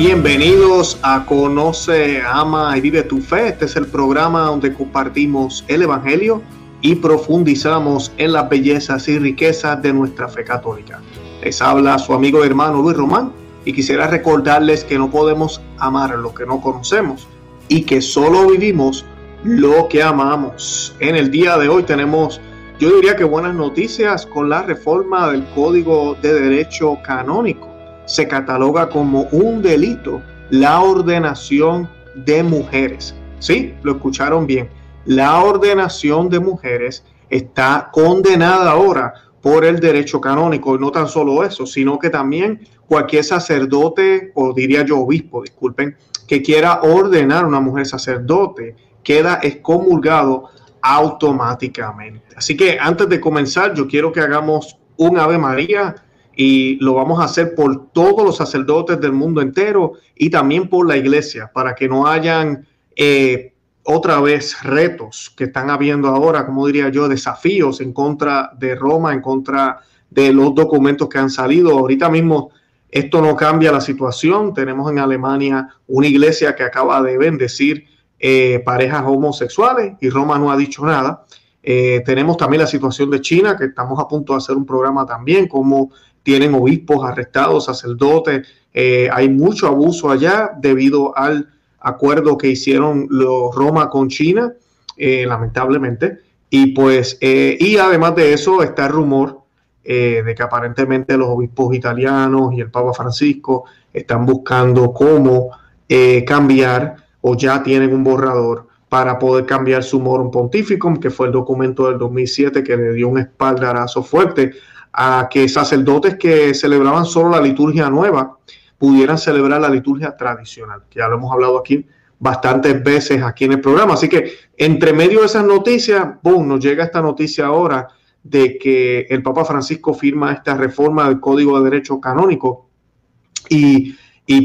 Bienvenidos a Conoce, Ama y Vive tu Fe. Este es el programa donde compartimos el Evangelio y profundizamos en las bellezas y riquezas de nuestra fe católica. Les habla su amigo y hermano Luis Román y quisiera recordarles que no podemos amar lo que no conocemos y que solo vivimos lo que amamos. En el día de hoy tenemos, yo diría que buenas noticias con la reforma del Código de Derecho Canónico se cataloga como un delito la ordenación de mujeres. Sí, lo escucharon bien. La ordenación de mujeres está condenada ahora por el derecho canónico. Y no tan solo eso, sino que también cualquier sacerdote, o diría yo obispo, disculpen, que quiera ordenar a una mujer sacerdote, queda excomulgado automáticamente. Así que antes de comenzar, yo quiero que hagamos un Ave María y lo vamos a hacer por todos los sacerdotes del mundo entero y también por la iglesia, para que no hayan eh, otra vez retos que están habiendo ahora, como diría yo, desafíos en contra de Roma, en contra de los documentos que han salido. Ahorita mismo esto no cambia la situación. Tenemos en Alemania una iglesia que acaba de bendecir eh, parejas homosexuales y Roma no ha dicho nada. Eh, tenemos también la situación de China, que estamos a punto de hacer un programa también, como tienen obispos arrestados, sacerdotes. Eh, hay mucho abuso allá debido al acuerdo que hicieron los Roma con China, eh, lamentablemente. Y pues, y además de eso está el rumor de que aparentemente los obispos italianos y el Papa Francisco están buscando cómo cambiar o ya tienen un borrador para poder cambiar su morum pontificum, que fue el documento del 2007 que le dio un espaldarazo fuerte a que sacerdotes que celebraban solo la liturgia nueva pudieran celebrar la liturgia tradicional, que ya lo hemos hablado aquí bastantes veces aquí en el programa. Así que entre medio de esas noticias, boom, nos llega esta noticia ahora de que el Papa Francisco firma esta reforma del Código de Derecho Canónico y,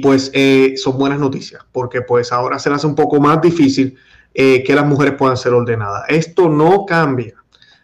pues eh, son buenas noticias, porque pues ahora se le hace un poco más difícil eh, que las mujeres puedan ser ordenadas. Esto no cambia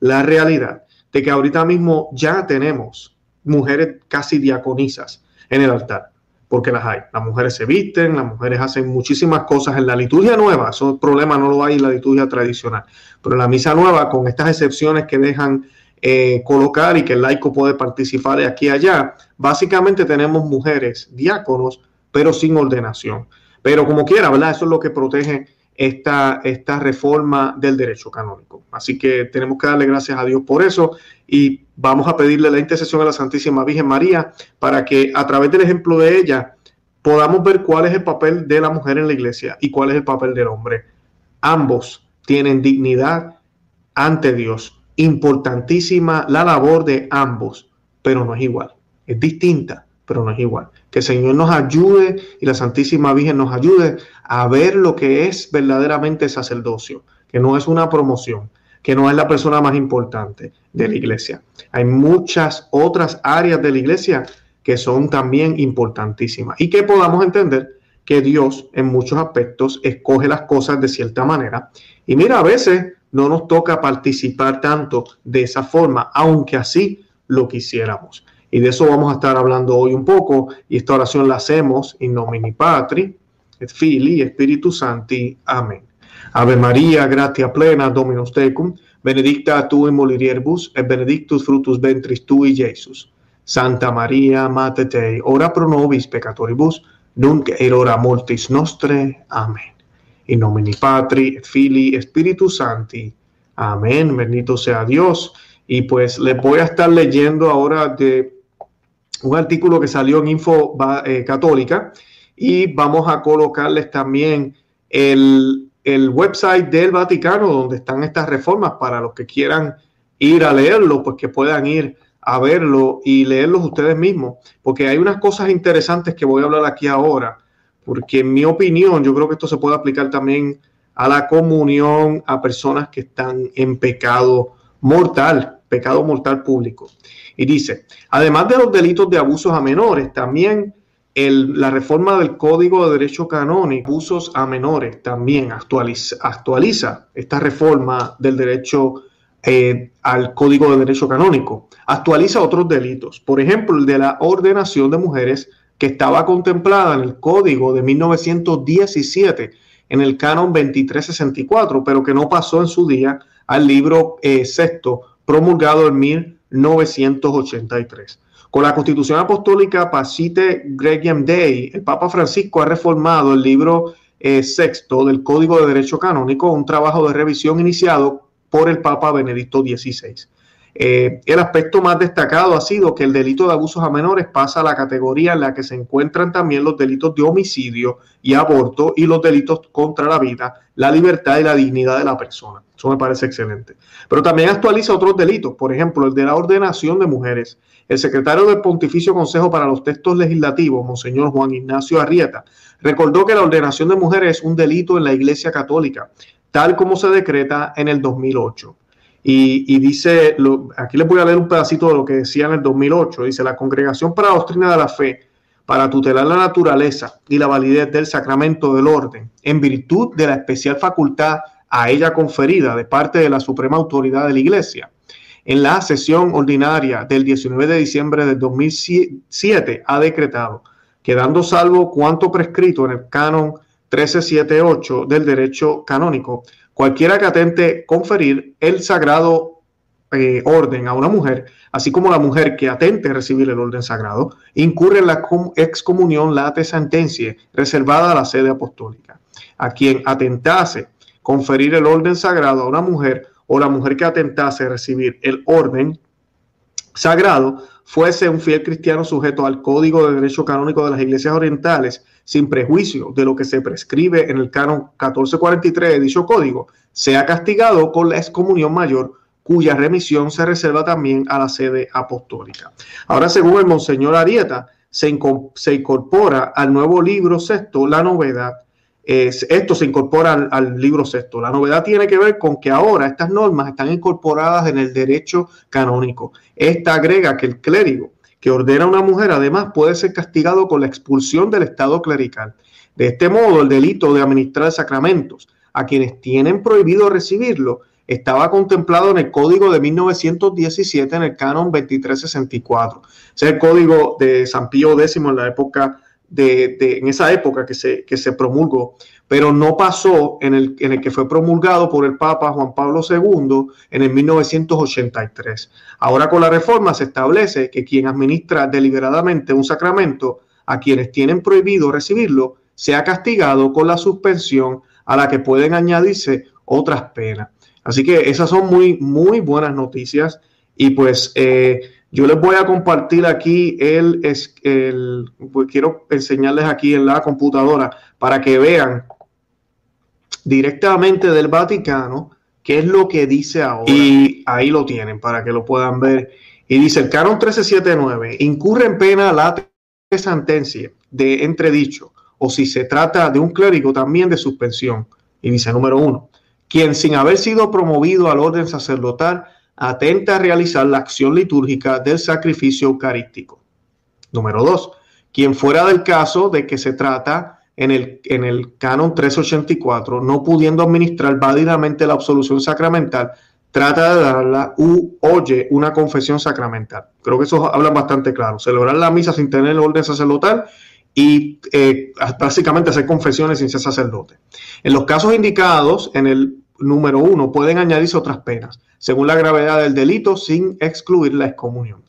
la realidad de que ahorita mismo ya tenemos mujeres casi diaconisas en el altar, porque las hay. Las mujeres se visten, las mujeres hacen muchísimas cosas en la liturgia nueva, eso problema no lo hay en la liturgia tradicional, pero en la misa nueva, con estas excepciones que dejan eh, colocar y que el laico puede participar de aquí y allá, básicamente tenemos mujeres diáconos, pero sin ordenación. Pero como quiera, ¿verdad? Eso es lo que protege esta, esta reforma del derecho canónico. Así que tenemos que darle gracias a Dios por eso y vamos a pedirle la intercesión a la Santísima Virgen María para que a través del ejemplo de ella podamos ver cuál es el papel de la mujer en la iglesia y cuál es el papel del hombre. Ambos tienen dignidad ante Dios. Importantísima la labor de ambos, pero no es igual, es distinta pero no es igual. Que el Señor nos ayude y la Santísima Virgen nos ayude a ver lo que es verdaderamente sacerdocio, que no es una promoción, que no es la persona más importante de la iglesia. Hay muchas otras áreas de la iglesia que son también importantísimas y que podamos entender que Dios en muchos aspectos escoge las cosas de cierta manera. Y mira, a veces no nos toca participar tanto de esa forma, aunque así lo quisiéramos. Y de eso vamos a estar hablando hoy un poco. Y esta oración la hacemos in nomini Patri, et Fili, Espíritu Santi. Amén. Ave María, gratia plena, Dominus tecum, benedicta tu in mulieribus, et benedictus fructus ventris tui, Jesus. Santa María, Mater Dei, ora pro nobis peccatoribus, nunc et hora mortis nostre. Amén. In nomini Patri, et Fili, Espíritu Santi. Amén. Bendito sea Dios. Y pues les voy a estar leyendo ahora de un artículo que salió en Info eh, Católica y vamos a colocarles también el, website del Vaticano donde están estas reformas para los que quieran ir a leerlo, pues que puedan ir a verlo y leerlos ustedes mismos, porque hay unas cosas interesantes que voy a hablar aquí ahora, porque en mi opinión yo creo que esto se puede aplicar también a la comunión, a personas que están en pecado mortal, pecado mortal público. Y dice, además de los delitos de abusos a menores, también la reforma del Código de Derecho Canónico, abusos a menores, también actualiza, actualiza esta reforma del derecho eh, al Código de Derecho Canónico. Actualiza otros delitos, por ejemplo, el de la ordenación de mujeres que estaba contemplada en el código de 1917, en el canon 2364, pero que no pasó en su día al libro eh, sexto promulgado en 1983. Con la Constitución Apostólica Pacite Gregem Dei, el Papa Francisco ha reformado el libro eh, sexto del Código de Derecho Canónico, un trabajo de revisión iniciado por el Papa Benedicto XVI. Eh, el aspecto más destacado ha sido que el delito de abusos a menores pasa a la categoría en la que se encuentran también los delitos de homicidio y aborto y los delitos contra la vida, la libertad y la dignidad de la persona. Eso me parece excelente. Pero también actualiza otros delitos, por ejemplo, el de la ordenación de mujeres. El secretario del Pontificio Consejo para los Textos Legislativos, Monseñor Juan Ignacio Arrieta, recordó que la ordenación de mujeres es un delito en la Iglesia Católica, tal como se decreta en el 2008. Y, dice, aquí les voy a leer un pedacito de lo que decía en el 2008. Dice, la Congregación para la Doctrina de la Fe, para tutelar la naturaleza y la validez del sacramento del orden, en virtud de la especial facultad a ella conferida de parte de la Suprema Autoridad de la Iglesia. En la sesión ordinaria del 19 de diciembre del 2007 ha decretado, quedando salvo cuanto prescrito en el canon 1378 del derecho canónico, cualquiera que atente conferir el sagrado eh, orden a una mujer, así como la mujer que atente recibir el orden sagrado, incurre en la excomunión late sentencia reservada a la sede apostólica. A quien atentase conferir el orden sagrado a una mujer o la mujer que atentase recibir el orden sagrado fuese un fiel cristiano sujeto al código de derecho canónico de las iglesias orientales, sin prejuicio de lo que se prescribe en el canon 1443 de dicho código, sea castigado con la excomunión mayor, cuya remisión se reserva también a la sede apostólica. Ahora, según el Monseñor Arieta, se, incorpora al nuevo libro sexto la novedad esto se incorpora al, libro sexto. La novedad tiene que ver con que ahora estas normas están incorporadas en el derecho canónico. Esta agrega que el clérigo que ordena a una mujer además puede ser castigado con la expulsión del estado clerical. De este modo, el delito de administrar sacramentos a quienes tienen prohibido recibirlo estaba contemplado en el código de 1917 en el canon 2364. es el código de San Pío X en la época de, en esa época que se, que se promulgó, pero no pasó en el, en el que fue promulgado por el Papa Juan Pablo II en el 1983. Ahora con la reforma se establece que quien administra deliberadamente un sacramento a quienes tienen prohibido recibirlo sea castigado con la suspensión a la que pueden añadirse otras penas. Así que esas son muy, muy buenas noticias y pues eh, yo les voy a compartir aquí el, el pues quiero enseñarles aquí en la computadora para que vean directamente del Vaticano qué es lo que dice ahora. Y ahí lo tienen para que lo puedan ver. Y dice el canon 1379 incurre en pena la sentencia de entredicho o si se trata de un clérigo también de suspensión. Y dice número uno, quien sin haber sido promovido al orden sacerdotal atenta a realizar la acción litúrgica del sacrificio eucarístico. Número dos, quien fuera del caso de que se trata en el, en el canon 384, no pudiendo administrar válidamente la absolución sacramental, trata de darla u oye una confesión sacramental. Creo que eso habla bastante claro. Celebrar la misa sin tener el orden sacerdotal y eh, básicamente hacer confesiones sin ser sacerdote. En los casos indicados en el número uno, pueden añadirse otras penas, según la gravedad del delito, sin excluir la excomunión.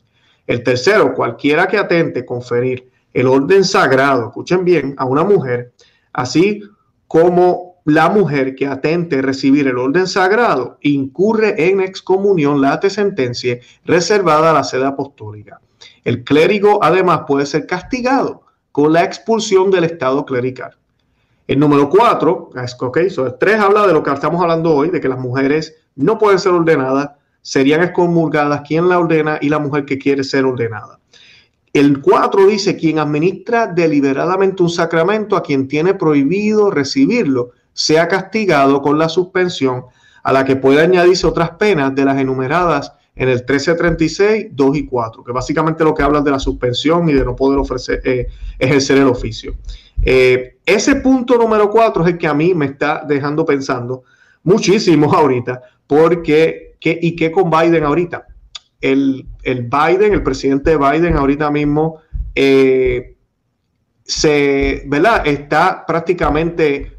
El tercero, cualquiera que atente conferir el orden sagrado, escuchen bien, a una mujer, así como la mujer que atente recibir el orden sagrado, incurre en excomunión late sentencia reservada a la sede apostólica. El clérigo además puede ser castigado con la expulsión del estado clerical. El número cuatro, ok, so el tres habla de lo que estamos hablando hoy, de que las mujeres no pueden ser ordenadas, serían excomulgadas quien la ordena y la mujer que quiere ser ordenada. El cuatro dice, quien administra deliberadamente un sacramento a quien tiene prohibido recibirlo, sea castigado con la suspensión a la que puede añadirse otras penas de las enumeradas en el 1336, 2 y 4, que básicamente lo que habla de la suspensión y de no poder ofrecer, eh, ejercer el oficio. Eh, ese punto número 4 es el que a mí me está dejando pensando muchísimo ahorita, porque, ¿qué, ¿y qué con Biden ahorita? El, el, Biden, el presidente Biden ahorita mismo, eh, se, ¿verdad? Está prácticamente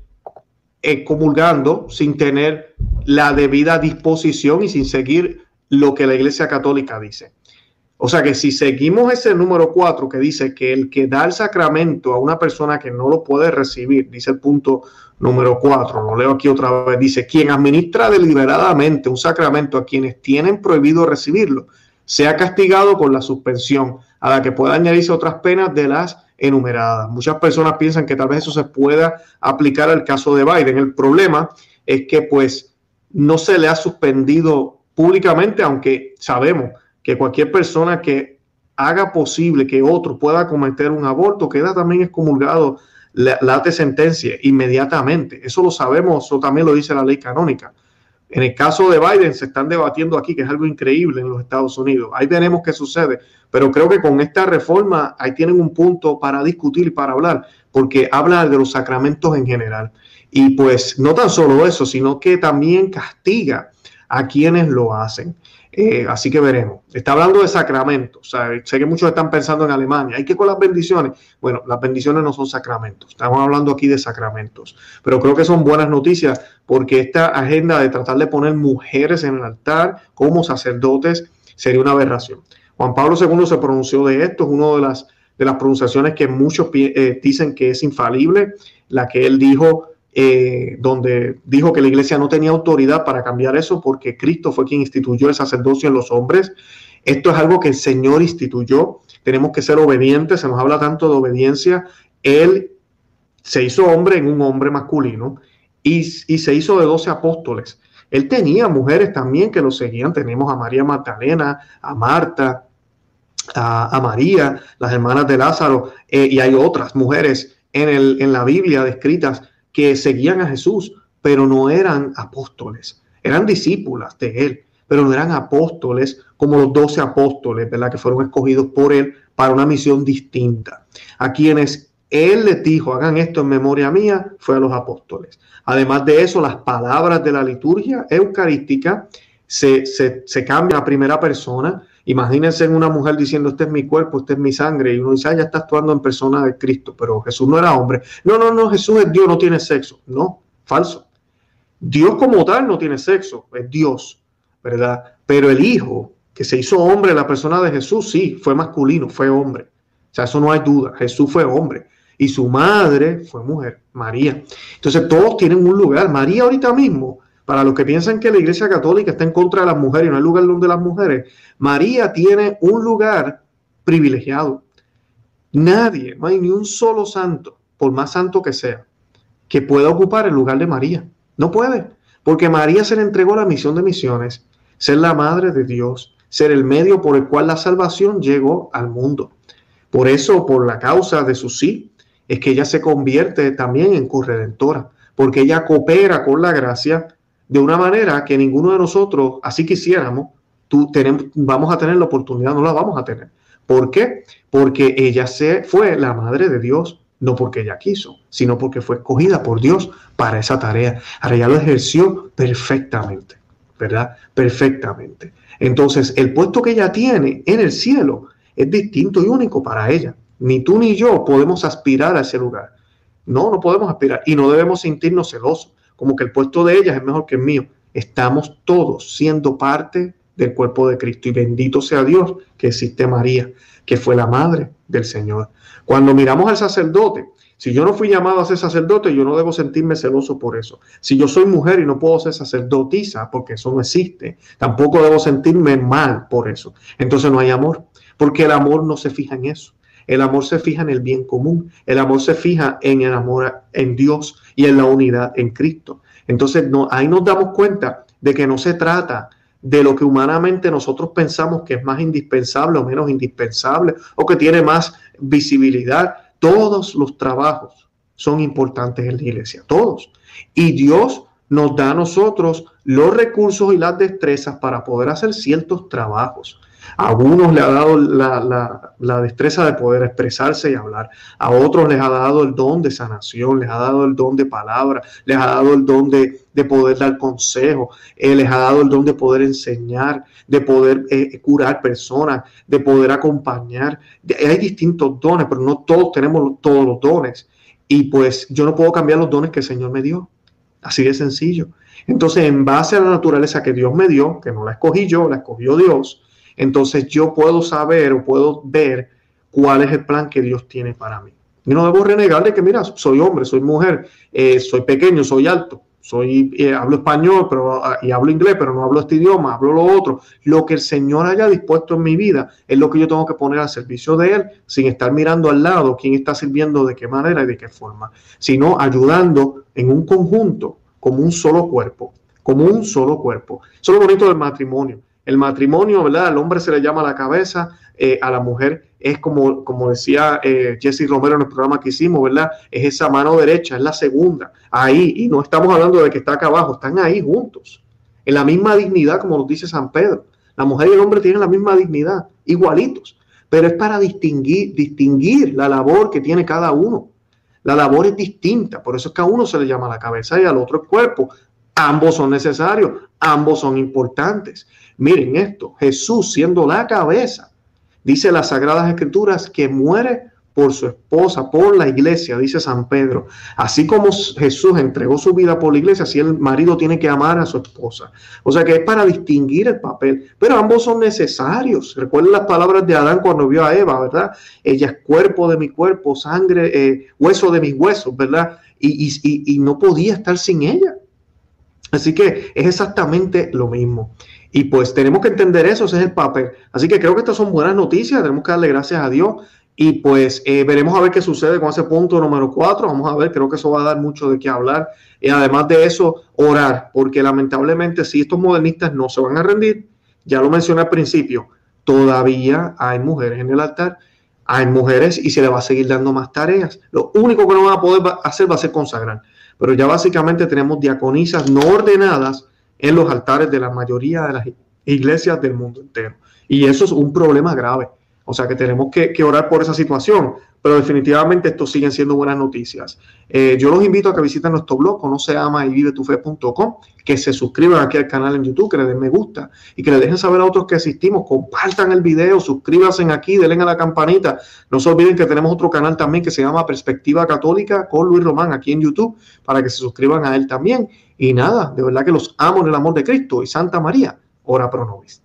eh, comulgando sin tener la debida disposición y sin seguir lo que la Iglesia Católica dice. O sea que si seguimos ese número 4 que dice que el que da el sacramento a una persona que no lo puede recibir, dice el punto número 4, lo leo aquí otra vez, dice, quien administra deliberadamente un sacramento a quienes tienen prohibido recibirlo, sea castigado con la suspensión, a la que pueda añadirse otras penas de las enumeradas. Muchas personas piensan que tal vez eso se pueda aplicar al caso de Biden. El problema es que pues no se le ha suspendido públicamente, aunque sabemos que cualquier persona que haga posible que otro pueda cometer un aborto queda también excomulgado la, la sentencia inmediatamente. Eso lo sabemos, eso también lo dice la ley canónica. En el caso de Biden se están debatiendo aquí, que es algo increíble en los Estados Unidos. Ahí veremos qué sucede. Pero creo que con esta reforma ahí tienen un punto para discutir y para hablar, porque habla de los sacramentos en general. Y pues no tan solo eso, sino que también castiga a quienes lo hacen. Eh, así que veremos. Está hablando de sacramentos. sé que muchos están pensando en Alemania. ¿Hay que con las bendiciones? Bueno, las bendiciones no son sacramentos. Estamos hablando aquí de sacramentos. Pero creo que son buenas noticias porque esta agenda de tratar de poner mujeres en el altar como sacerdotes sería una aberración. Juan Pablo II se pronunció de esto. Es una de las, de las pronunciaciones que muchos eh, dicen que es infalible. La que él dijo eh, donde dijo que la iglesia no tenía autoridad para cambiar eso porque Cristo fue quien instituyó el sacerdocio en los hombres. Esto es algo que el Señor instituyó. Tenemos que ser obedientes. Se nos habla tanto de obediencia. Él se hizo hombre en un hombre masculino y, y se hizo de doce apóstoles. Él tenía mujeres también que lo seguían. Tenemos a María Magdalena, a Marta, a, María, las hermanas de Lázaro, eh, y hay otras mujeres en, el, en la Biblia descritas que seguían a Jesús, pero no eran apóstoles, eran discípulas de él, pero no eran apóstoles como los doce apóstoles, ¿verdad? Que fueron escogidos por él para una misión distinta. A quienes él les dijo, hagan esto en memoria mía, fue a los apóstoles. Además de eso, las palabras de la liturgia eucarística se, se, se cambian a primera persona Imagínense en una mujer diciendo, este es mi cuerpo, este es mi sangre, y uno dice, ah, ya está actuando en persona de Cristo, pero Jesús no era hombre. No, no, no, Jesús es Dios, no tiene sexo. No, falso. Dios como tal no tiene sexo, es Dios, ¿verdad? Pero el Hijo, que se hizo hombre, la persona de Jesús, sí, fue masculino, fue hombre. O sea, eso no hay duda, Jesús fue hombre. Y su madre fue mujer, María. Entonces todos tienen un lugar. María ahorita mismo para los que piensan que la Iglesia Católica está en contra de las mujeres y no hay lugar donde las mujeres, María tiene un lugar privilegiado. Nadie, no hay ni un solo santo, por más santo que sea, que pueda ocupar el lugar de María. No puede, porque María se le entregó la misión de misiones, ser la madre de Dios, ser el medio por el cual la salvación llegó al mundo. Por eso, por la causa de su sí, es que ella se convierte también en corredentora, porque ella coopera con la gracia de una manera que ninguno de nosotros, así quisiéramos, tú tenemos, vamos a tener la oportunidad, no la vamos a tener. ¿Por qué? Porque ella se, fue la madre de Dios, no porque ella quiso, sino porque fue escogida por Dios para esa tarea. Ahora ella lo ejerció perfectamente, ¿verdad? Perfectamente. Entonces, el puesto que ella tiene en el cielo es distinto y único para ella. Ni tú ni yo podemos aspirar a ese lugar. No, no podemos aspirar y no debemos sentirnos celosos como que el puesto de ellas es mejor que el mío. Estamos todos siendo parte del cuerpo de Cristo y bendito sea Dios que existe María, que fue la madre del Señor. Cuando miramos al sacerdote, si yo no fui llamado a ser sacerdote, yo no debo sentirme celoso por eso. Si yo soy mujer y no puedo ser sacerdotisa, porque eso no existe, tampoco debo sentirme mal por eso. Entonces no hay amor, porque el amor no se fija en eso. El amor se fija en el bien común. El amor se fija en el amor en Dios y en la unidad en Cristo. Entonces, no, ahí nos damos cuenta de que no se trata de lo que humanamente nosotros pensamos que es más indispensable o menos indispensable o que tiene más visibilidad. Todos los trabajos son importantes en la iglesia, todos. Y Dios nos da a nosotros los recursos y las destrezas para poder hacer ciertos trabajos. A algunos le ha dado la, destreza de poder expresarse y hablar. A otros les ha dado el don de sanación, les ha dado el don de palabra, les ha dado el don de, poder dar consejo, eh, les ha dado el don de poder enseñar, de poder eh, curar personas, de poder acompañar. Hay distintos dones, pero no todos tenemos todos los dones. Y pues yo no puedo cambiar los dones que el Señor me dio. Así de sencillo. Entonces, en base a la naturaleza que Dios me dio, que no la escogí yo, la escogió Dios, entonces yo puedo saber o puedo ver cuál es el plan que Dios tiene para mí. Y no debo renegar de que, mira, soy hombre, soy mujer, eh, soy pequeño, soy alto, soy, eh, hablo español pero, ah, y hablo inglés, pero no hablo este idioma, hablo lo otro. Lo que el Señor haya dispuesto en mi vida es lo que yo tengo que poner al servicio de Él, sin estar mirando al lado quién está sirviendo, de qué manera y de qué forma, sino ayudando en un conjunto, como un solo cuerpo, como un solo cuerpo. Eso es lo bonito del matrimonio el matrimonio, ¿verdad? Al hombre se le llama la cabeza, eh, a la mujer es como, como decía eh, Jesse Romero en el programa que hicimos, ¿verdad? Es esa mano derecha, es la segunda, ahí, y no estamos hablando de que está acá abajo, están ahí juntos, en la misma dignidad, como nos dice San Pedro. La mujer y el hombre tienen la misma dignidad, igualitos, pero es para distinguir, distinguir la labor que tiene cada uno. La labor es distinta, por eso es que a uno se le llama la cabeza y al otro el cuerpo. Ambos son necesarios, ambos son importantes. Miren esto, Jesús siendo la cabeza, dice las Sagradas Escrituras que muere por su esposa, por la iglesia, dice San Pedro. Así como Jesús entregó su vida por la iglesia, así el marido tiene que amar a su esposa. O sea que es para distinguir el papel, pero ambos son necesarios. Recuerden las palabras de Adán cuando vio a Eva, ¿verdad? Ella es cuerpo de mi cuerpo, sangre, eh, hueso de mis huesos, ¿verdad? y no podía estar sin ella. Así que es exactamente lo mismo. Y pues tenemos que entender eso, ese es el papel. Así que creo que estas son buenas noticias, tenemos que darle gracias a Dios. Y pues eh, veremos a ver qué sucede con ese punto número cuatro. Vamos a ver, creo que eso va a dar mucho de qué hablar. Y además de eso, orar, porque lamentablemente si estos modernistas no se van a rendir, ya lo mencioné al principio, todavía hay mujeres en el altar, hay mujeres y se le va a seguir dando más tareas. Lo único que no van a poder hacer va a ser consagrar. Pero ya básicamente tenemos diaconisas no ordenadas en los altares de la mayoría de las iglesias del mundo entero. Y eso es un problema grave. O sea que tenemos que, orar por esa situación, pero definitivamente esto siguen siendo buenas noticias. Eh, yo los invito a que visiten nuestro blog, conoce ama y vive tu fe.com, que se suscriban aquí al canal en YouTube, que le den me gusta y que le dejen saber a otros que asistimos, compartan el video, suscríbanse aquí, denle a la campanita. No se olviden que tenemos otro canal también que se llama Perspectiva Católica con Luis Román aquí en YouTube, para que se suscriban a él también. Y nada, de verdad que los amo en el amor de Cristo y Santa María, ora pro nobis.